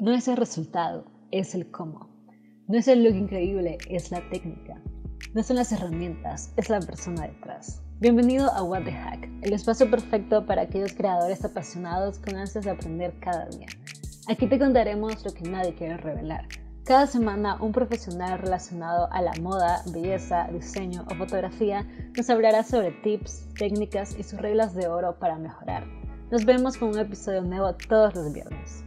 No es el resultado, es el cómo. No es el look increíble, es la técnica. No son las herramientas, es la persona detrás. Bienvenido a What the Hack, el espacio perfecto para aquellos creadores apasionados con ansias de aprender cada día. Aquí te contaremos lo que nadie quiere revelar. Cada semana un profesional relacionado a la moda, belleza, diseño o fotografía nos hablará sobre tips, técnicas y sus reglas de oro para mejorar. Nos vemos con un episodio nuevo todos los viernes.